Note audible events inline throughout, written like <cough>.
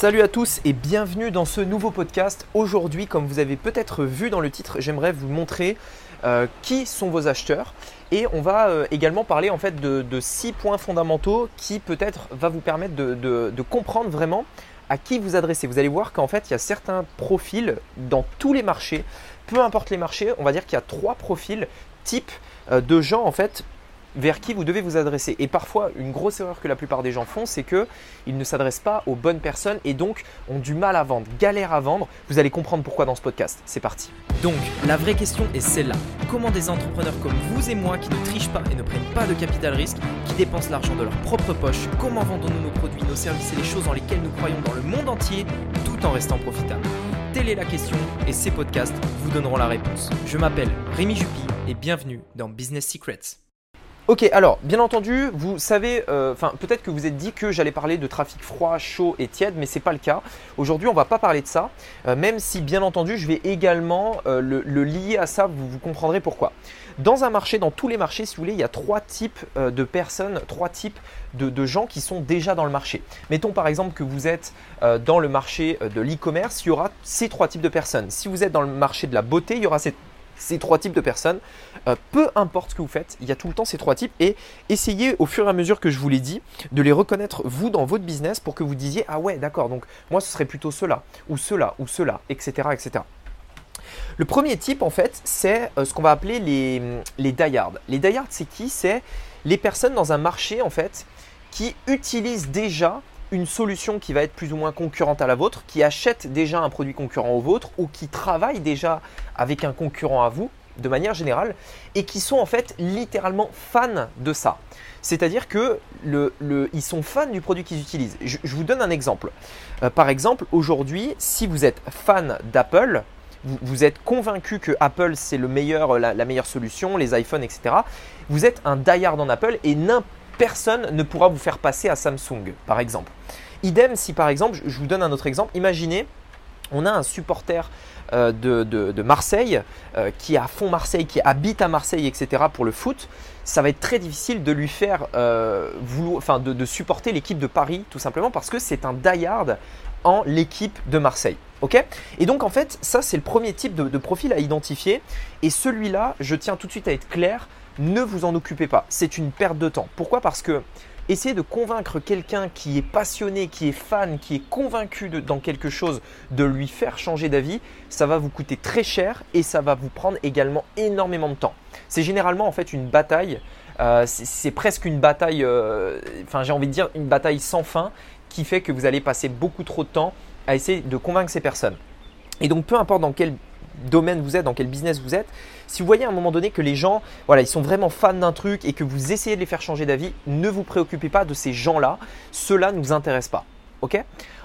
Salut à tous et bienvenue dans ce nouveau podcast. Aujourd'hui, comme vous avez peut-être vu dans le titre, j'aimerais vous montrer euh, qui sont vos acheteurs et on va euh, également parler en fait de, six points fondamentaux qui peut-être va vous permettre de, comprendre vraiment à qui vous adressez. Vous allez voir qu'en fait, il y a certains profils dans tous les marchés, peu importe les marchés, on va dire qu'il y a trois profils types euh, de gens en fait vers qui vous devez vous adresser. Et parfois, une grosse erreur que la plupart des gens font, c'est qu'ils ne s'adressent pas aux bonnes personnes et donc ont du mal à vendre, galèrent à vendre. Vous allez comprendre pourquoi dans ce podcast. C'est parti. Donc, la vraie question est celle-là. Comment des entrepreneurs comme vous et moi qui ne trichent pas et ne prennent pas de capital risque, qui dépensent l'argent de leur propre poche, comment vendons-nous nos produits, nos services et les choses dans lesquelles nous croyons dans le monde entier tout en restant profitables? Telle est la question et ces podcasts vous donneront la réponse. Je m'appelle Rémi Juppy et bienvenue dans Business Secrets. Ok, alors bien entendu, vous savez, euh, enfin peut-être que vous êtes dit que j'allais parler de trafic froid, chaud et tiède, mais c'est pas le cas. Aujourd'hui, on va pas parler de ça, euh, même si bien entendu, je vais également euh, le, lier à ça. Vous, vous comprendrez pourquoi. Dans un marché, dans tous les marchés, si vous voulez, il y a trois types de personnes, trois types de, de, gens qui sont déjà dans le marché. Mettons par exemple que vous êtes dans le marché de l'e-commerce, il y aura ces trois types de personnes. Si vous êtes dans le marché de la beauté, il y aura ces ces trois types de personnes. Euh, peu importe ce que vous faites, il y a tout le temps ces trois types et essayez au fur et à mesure que je vous l'ai dit de les reconnaître vous dans votre business pour que vous disiez ah ouais d'accord donc moi ce serait plutôt cela ou cela ou cela etc etc. Le premier type en fait c'est euh, ce qu'on va appeler les, les die-hard. Les die c'est qui? C'est les personnes dans un marché en fait qui utilisent déjà une solution qui va être plus ou moins concurrente à la vôtre, qui achète déjà un produit concurrent au vôtre ou qui travaille déjà avec un concurrent à vous de manière générale et qui sont en fait littéralement fans de ça. C'est-à-dire que le, ils sont fans du produit qu'ils utilisent. Je, vous donne un exemple. Euh, par exemple, aujourd'hui, si vous êtes fan d'Apple, vous, êtes convaincu que Apple c'est le meilleur, la, meilleure solution, les iPhones, etc. Vous êtes un die-hard en Apple et personne ne pourra vous faire passer à Samsung, par exemple. Idem si par exemple, je vous donne un autre exemple, imaginez, on a un supporter euh, de, Marseille euh, qui est à fond Marseille, qui habite à Marseille, etc. pour le foot, ça va être très difficile de lui faire euh, enfin de, supporter l'équipe de Paris tout simplement parce que c'est un die-hard en l'équipe de Marseille. Ok? Et donc en fait, ça c'est le premier type de profil à identifier. Et celui-là, je tiens tout de suite à être clair, ne vous en occupez pas. C'est une perte de temps. Pourquoi? Parce que essayer de convaincre quelqu'un qui est passionné, qui est fan, qui est convaincu dans quelque chose, de lui faire changer d'avis, ça va vous coûter très cher et ça va vous prendre également énormément de temps. C'est généralement en fait une bataille, euh, c'est presque une bataille, euh, enfin j'ai envie de dire une bataille sans fin qui fait que vous allez passer beaucoup trop de temps à essayer de convaincre ces personnes. Et donc peu importe dans quel domaine vous êtes, dans quel business vous êtes, si vous voyez à un moment donné que les gens, voilà, ils sont vraiment fans d'un truc et que vous essayez de les faire changer d'avis, ne vous préoccupez pas de ces gens-là. Cela ne nous intéresse pas. Ok?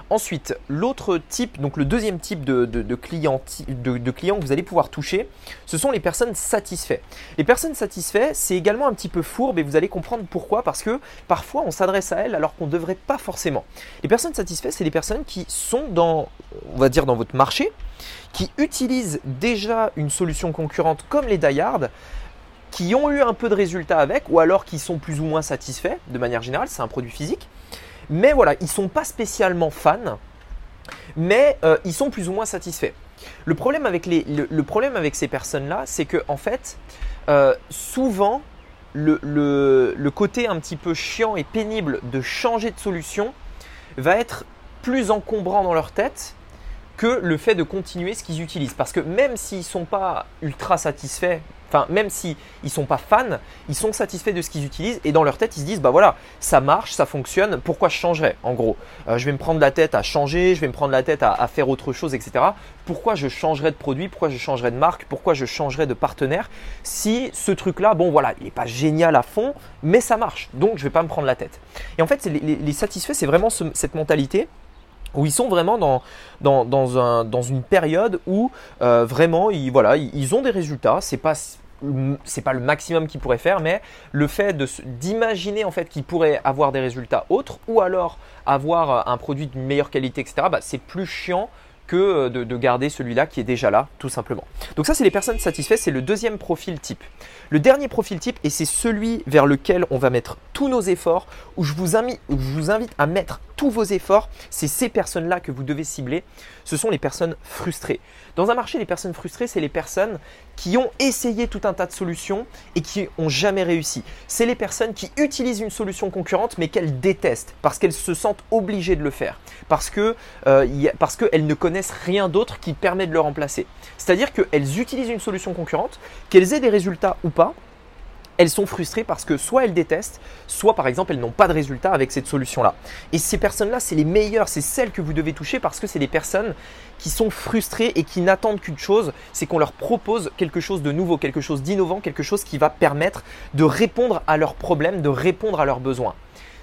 Ensuite, l'autre type, donc le deuxième type de, de, clients, de, clients que vous allez pouvoir toucher, ce sont les personnes satisfaites. Les personnes satisfaites, c'est également un petit peu fourbe et vous allez comprendre pourquoi, parce que parfois on s'adresse à elles alors qu'on ne devrait pas forcément. Les personnes satisfaites, c'est les personnes qui sont dans, on va dire, dans votre marché, qui utilisent déjà une solution concurrente comme les Dayard, qui ont eu un peu de résultats avec, ou alors qui sont plus ou moins satisfaits, de manière générale, c'est un produit physique. Mais voilà, ils sont pas spécialement fans, mais euh, ils sont plus ou moins satisfaits. Le problème avec, les, le, problème avec ces personnes-là, c'est que en fait, euh, souvent, le, le, côté un petit peu chiant et pénible de changer de solution va être plus encombrant dans leur tête que le fait de continuer ce qu'ils utilisent. Parce que même s'ils ne sont pas ultra satisfaits, enfin même s'ils ne sont pas fans, ils sont satisfaits de ce qu'ils utilisent et dans leur tête ils se disent bah voilà, ça marche, ça fonctionne, pourquoi je changerais en gros? Euh, Je vais me prendre la tête à changer, je vais me prendre la tête à, faire autre chose, etc. Pourquoi je changerais de produit, pourquoi je changerais de marque, pourquoi je changerais de partenaire? Si ce truc-là, bon voilà, il n'est pas génial à fond, mais ça marche, donc je vais pas me prendre la tête. Et en fait, les, satisfaits, c'est vraiment cette mentalité où ils sont vraiment dans une période où euh, vraiment ils, voilà, ils ont des résultats. C'est pas c'est pas le maximum qu'ils pourraient faire, mais le fait d'imaginer en fait qu'ils pourraient avoir des résultats autres ou alors avoir un produit d'une meilleure qualité, etc. Bah, c'est plus chiant que euh, de, garder celui-là qui est déjà là, tout simplement. Donc ça, c'est les personnes satisfaites, c'est le deuxième profil type. Le dernier profil type, et c'est celui vers lequel on va mettre tous nos efforts, où je vous, invite à mettre vos efforts, c'est ces personnes-là que vous devez cibler. Ce sont les personnes frustrées. Dans un marché, les personnes frustrées, c'est les personnes qui ont essayé tout un tas de solutions et qui n'ont jamais réussi. C'est les personnes qui utilisent une solution concurrente mais qu'elles détestent parce qu'elles se sentent obligées de le faire, parce que euh, parce qu'elles ne connaissent rien d'autre qui permet de le remplacer. C'est-à-dire qu'elles utilisent une solution concurrente, qu'elles aient des résultats ou pas, elles sont frustrées parce que soit elles détestent, soit par exemple elles n'ont pas de résultat avec cette solution-là. Et ces personnes-là, c'est les meilleures, c'est celles que vous devez toucher parce que c'est des personnes qui sont frustrées et qui n'attendent qu'une chose, c'est qu'on leur propose quelque chose de nouveau, quelque chose d'innovant, quelque chose qui va permettre de répondre à leurs problèmes, de répondre à leurs besoins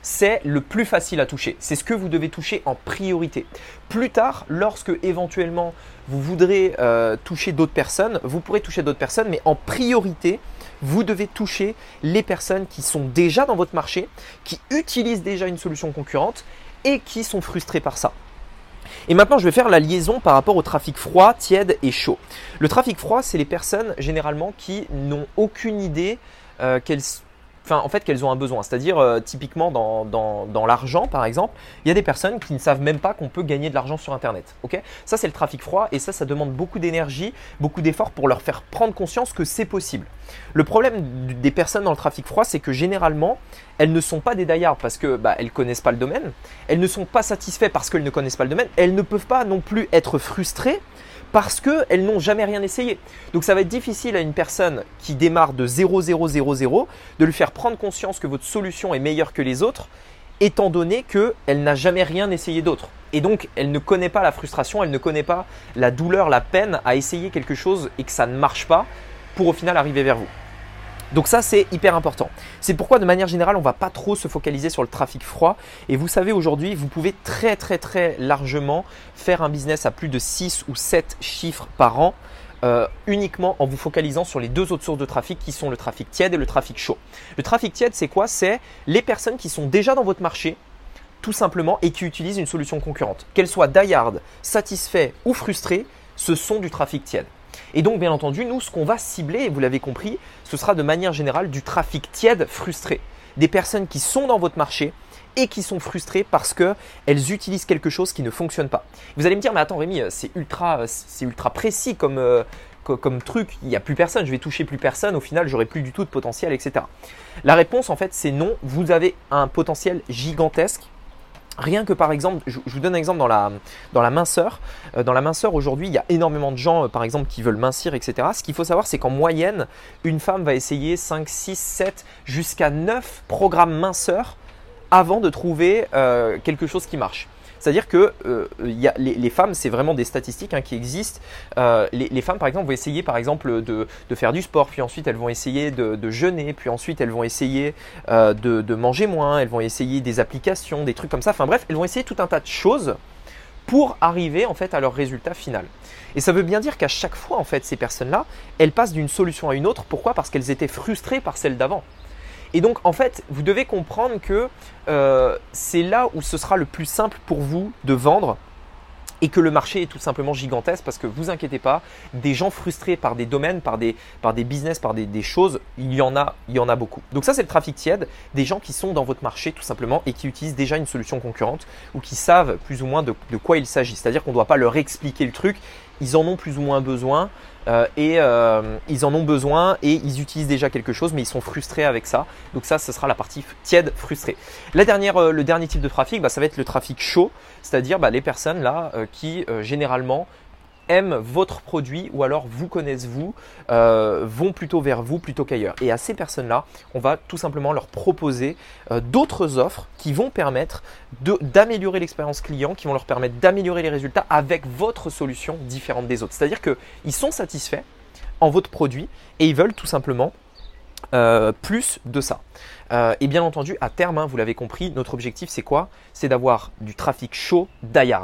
c'est le plus facile à toucher. C'est ce que vous devez toucher en priorité. Plus tard, lorsque éventuellement vous voudrez euh, toucher d'autres personnes, vous pourrez toucher d'autres personnes, mais en priorité, vous devez toucher les personnes qui sont déjà dans votre marché, qui utilisent déjà une solution concurrente et qui sont frustrées par ça. Et maintenant, je vais faire la liaison par rapport au trafic froid, tiède et chaud. Le trafic froid, c'est les personnes généralement qui n'ont aucune idée euh, qu'elles en fait qu'elles ont un besoin. C'est-à-dire euh, typiquement dans, dans, l'argent par exemple, il y a des personnes qui ne savent même pas qu'on peut gagner de l'argent sur Internet. Ok? Ça c'est le trafic froid et ça ça demande beaucoup d'énergie, beaucoup d'efforts pour leur faire prendre conscience que c'est possible. Le problème des personnes dans le trafic froid c'est que généralement elles ne sont pas des die parce que bah, elles connaissent pas le domaine, elles ne sont pas satisfaites parce qu'elles ne connaissent pas le domaine, elles ne peuvent pas non plus être frustrées parce qu'elles n'ont jamais rien essayé. Donc ça va être difficile à une personne qui démarre de 0, 0, 0, 0 de lui faire prendre conscience que votre solution est meilleure que les autres, étant donné qu'elle n'a jamais rien essayé d'autre. Et donc elle ne connaît pas la frustration, elle ne connaît pas la douleur, la peine à essayer quelque chose et que ça ne marche pas pour au final arriver vers vous. Donc ça, c'est hyper important. C'est pourquoi de manière générale, on va pas trop se focaliser sur le trafic froid. Et vous savez, aujourd'hui, vous pouvez très très très largement faire un business à plus de 6 ou 7 chiffres par an. Euh, uniquement en vous focalisant sur les deux autres sources de trafic qui sont le trafic tiède et le trafic chaud. Le trafic tiède, c'est quoi? C'est les personnes qui sont déjà dans votre marché, tout simplement, et qui utilisent une solution concurrente. Qu'elles soient die satisfaits ou frustrées, ce sont du trafic tiède. Et donc, bien entendu, nous, ce qu'on va cibler, vous l'avez compris, ce sera de manière générale du trafic tiède frustré. Des personnes qui sont dans votre marché et qui sont frustrées parce qu'elles utilisent quelque chose qui ne fonctionne pas. Vous allez me dire, mais attends Rémi, c'est ultra, c'est ultra précis comme, euh, truc, il n'y a plus personne, je vais toucher plus personne, au final j'aurai plus du tout de potentiel, etc. La réponse en fait c'est non, vous avez un potentiel gigantesque Rien que par exemple, je, vous donne un exemple dans la, minceur. Euh, dans la minceur, aujourd'hui, il y a énormément de gens, euh, par exemple, qui veulent mincir, etc. Ce qu'il faut savoir, c'est qu'en moyenne, une femme va essayer 5, 6, 7, jusqu'à 9 programmes minceur avant de trouver euh, quelque chose qui marche. C'est-à-dire que euh, les, femmes, c'est vraiment des statistiques hein, qui existent. Euh, les, femmes, par exemple, vont essayer, par exemple, de, faire du sport, puis ensuite elles vont essayer de, jeûner, puis ensuite elles vont essayer euh, de, manger moins, elles vont essayer des applications, des trucs comme ça. Enfin bref, elles vont essayer tout un tas de choses pour arriver en fait à leur résultat final. Et ça veut bien dire qu'à chaque fois, en fait, ces personnes-là, elles passent d'une solution à une autre. Pourquoi? Parce qu'elles étaient frustrées par celle d'avant. Et donc, en fait, vous devez comprendre que euh, c'est là où ce sera le plus simple pour vous de vendre et que le marché est tout simplement gigantesque parce que vous inquiétez pas, des gens frustrés par des domaines, par des, par des business, par des, choses, il y en a, beaucoup. Donc ça c'est le trafic tiède, des gens qui sont dans votre marché tout simplement et qui utilisent déjà une solution concurrente ou qui savent plus ou moins de quoi il s'agit. C'est-à-dire qu'on ne doit pas leur expliquer le truc, ils en ont plus ou moins besoin euh, et euh, ils en ont besoin et ils utilisent déjà quelque chose mais ils sont frustrés avec ça. Donc ça, ce sera la partie tiède, frustrée. La dernière, euh, le dernier type de trafic, bah, ça va être le trafic chaud, c'est-à-dire bah, les personnes là qui généralement aiment votre produit ou alors vous connaissent vous, euh, vont plutôt vers vous plutôt qu'ailleurs. Et à ces personnes-là, on va tout simplement leur proposer euh, d'autres offres qui vont permettre d'améliorer l'expérience client, qui vont leur permettre d'améliorer les résultats avec votre solution différente des autres. C'est-à-dire qu'ils sont satisfaits en votre produit et ils veulent tout simplement euh, plus de ça. Euh, et bien entendu, à terme, hein, vous l'avez compris, notre objectif c'est quoi? C'est d'avoir du trafic chaud die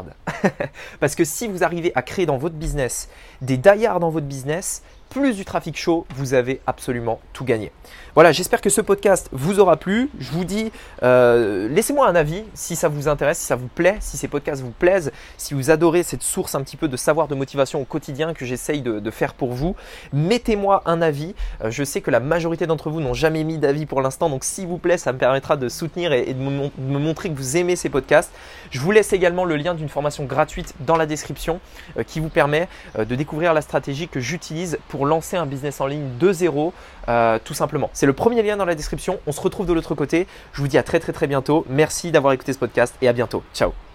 <laughs> Parce que si vous arrivez à créer dans votre business des die dans votre business, plus du trafic chaud, vous avez absolument tout gagné. Voilà, j'espère que ce podcast vous aura plu. Je vous dis, euh, laissez-moi un avis si ça vous intéresse, si ça vous plaît, si ces podcasts vous plaisent, si vous adorez cette source un petit peu de savoir de motivation au quotidien que j'essaye de, faire pour vous. Mettez-moi un avis. Euh, je sais que la majorité d'entre vous n'ont jamais mis d'avis pour l'instant, donc s'il vous plaît, ça me permettra de soutenir et, de, me, montrer que vous aimez ces podcasts. Je vous laisse également le lien d'une formation gratuite dans la description euh, qui vous permet de découvrir la stratégie que j'utilise pour lancer un business en ligne de zéro, tout simplement. C'est le premier lien dans la description. On se retrouve de l'autre côté. Je vous dis à très très très bientôt. Merci d'avoir écouté ce podcast et à bientôt. Ciao